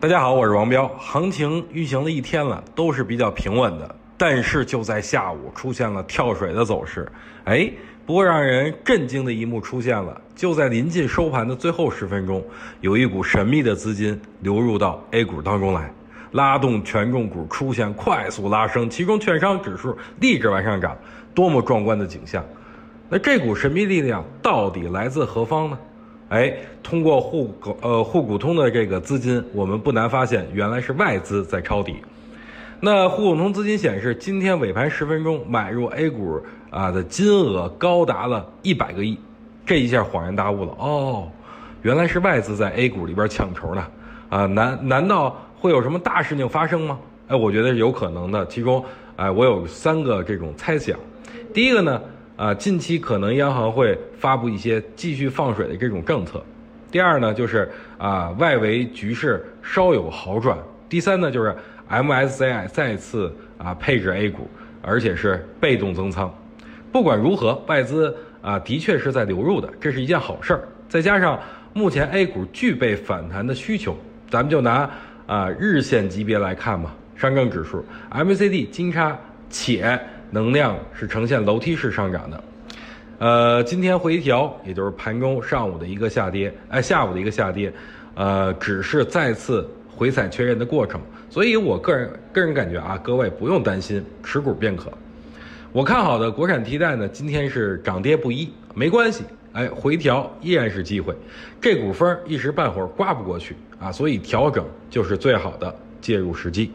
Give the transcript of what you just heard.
大家好，我是王彪。行情运行了一天了，都是比较平稳的，但是就在下午出现了跳水的走势。哎，不过让人震惊的一幕出现了，就在临近收盘的最后十分钟，有一股神秘的资金流入到 A 股当中来，拉动权重股出现快速拉升，其中券商指数立直往上涨，多么壮观的景象！那这股神秘力量到底来自何方呢？哎，通过沪股呃沪股通的这个资金，我们不难发现，原来是外资在抄底。那沪股通资金显示，今天尾盘十分钟买入 A 股啊的金额高达了一百个亿，这一下恍然大悟了哦，原来是外资在 A 股里边抢筹呢啊难难道会有什么大事情发生吗？哎，我觉得是有可能的。其中哎，我有三个这种猜想。第一个呢。啊，近期可能央行会发布一些继续放水的这种政策。第二呢，就是啊，外围局势稍有好转。第三呢，就是 MSCI 再次啊配置 A 股，而且是被动增仓。不管如何，外资啊的确是在流入的，这是一件好事儿。再加上目前 A 股具备反弹的需求，咱们就拿啊日线级别来看吧。上证指数 MACD 金叉且。能量是呈现楼梯式上涨的，呃，今天回调，也就是盘中上午的一个下跌，哎，下午的一个下跌，呃，只是再次回踩确认的过程，所以我个人个人感觉啊，各位不用担心，持股便可。我看好的国产替代呢，今天是涨跌不一，没关系，哎，回调依然是机会，这股风一时半会儿刮不过去啊，所以调整就是最好的介入时机。